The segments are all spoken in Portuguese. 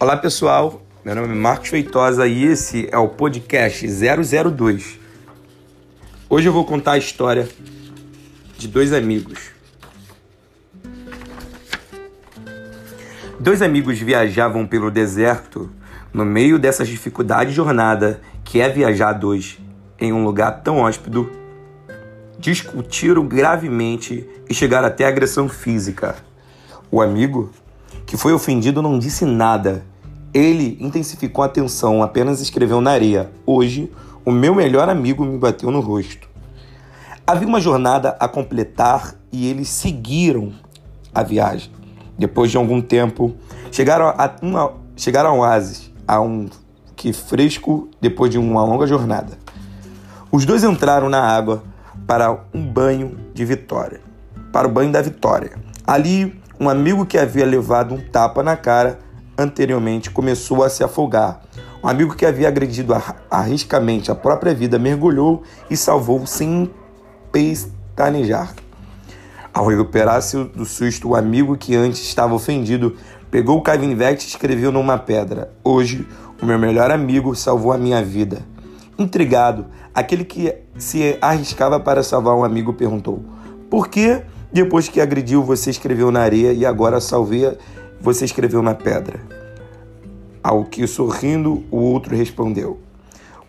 Olá pessoal, meu nome é Marcos Feitosa e esse é o podcast 002. Hoje eu vou contar a história de dois amigos. Dois amigos viajavam pelo deserto no meio dessas dificuldades de jornada que é viajar dois em um lugar tão hóspede. Discutiram gravemente e chegaram até agressão física. O amigo que foi ofendido não disse nada. Ele intensificou a tensão, apenas escreveu na areia: Hoje, o meu melhor amigo me bateu no rosto. Havia uma jornada a completar e eles seguiram a viagem. Depois de algum tempo, chegaram a, uma, chegaram a oásis, a um que fresco depois de uma longa jornada. Os dois entraram na água para um banho de vitória, para o banho da vitória. Ali um amigo que havia levado um tapa na cara anteriormente começou a se afogar. Um amigo que havia agredido arriscamente a própria vida mergulhou e salvou sem pestanejar. Ao recuperar-se do susto, o amigo que antes estava ofendido pegou o canivete e escreveu numa pedra: Hoje, o meu melhor amigo salvou a minha vida. Intrigado, aquele que se arriscava para salvar um amigo perguntou: Por que depois que agrediu, você escreveu na areia e agora salvia, você escreveu na pedra. Ao que, sorrindo, o outro respondeu: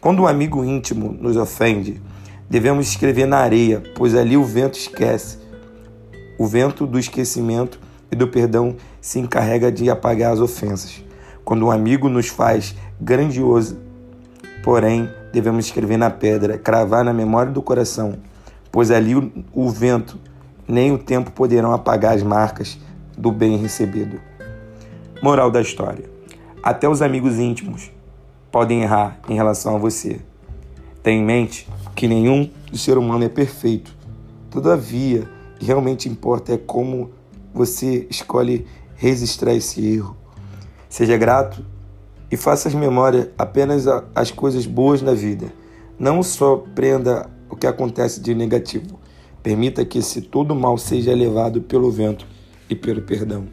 Quando um amigo íntimo nos ofende, devemos escrever na areia, pois ali o vento esquece. O vento do esquecimento e do perdão se encarrega de apagar as ofensas. Quando um amigo nos faz grandioso, porém, devemos escrever na pedra, cravar na memória do coração, pois ali o, o vento nem o tempo poderão apagar as marcas do bem recebido. Moral da história: até os amigos íntimos podem errar em relação a você. Tenha em mente que nenhum ser humano é perfeito. Todavia, o que realmente importa é como você escolhe registrar esse erro. Seja grato e faça as memórias apenas as coisas boas na vida. Não só prenda o que acontece de negativo. Permita que esse todo mal seja levado pelo vento e pelo perdão.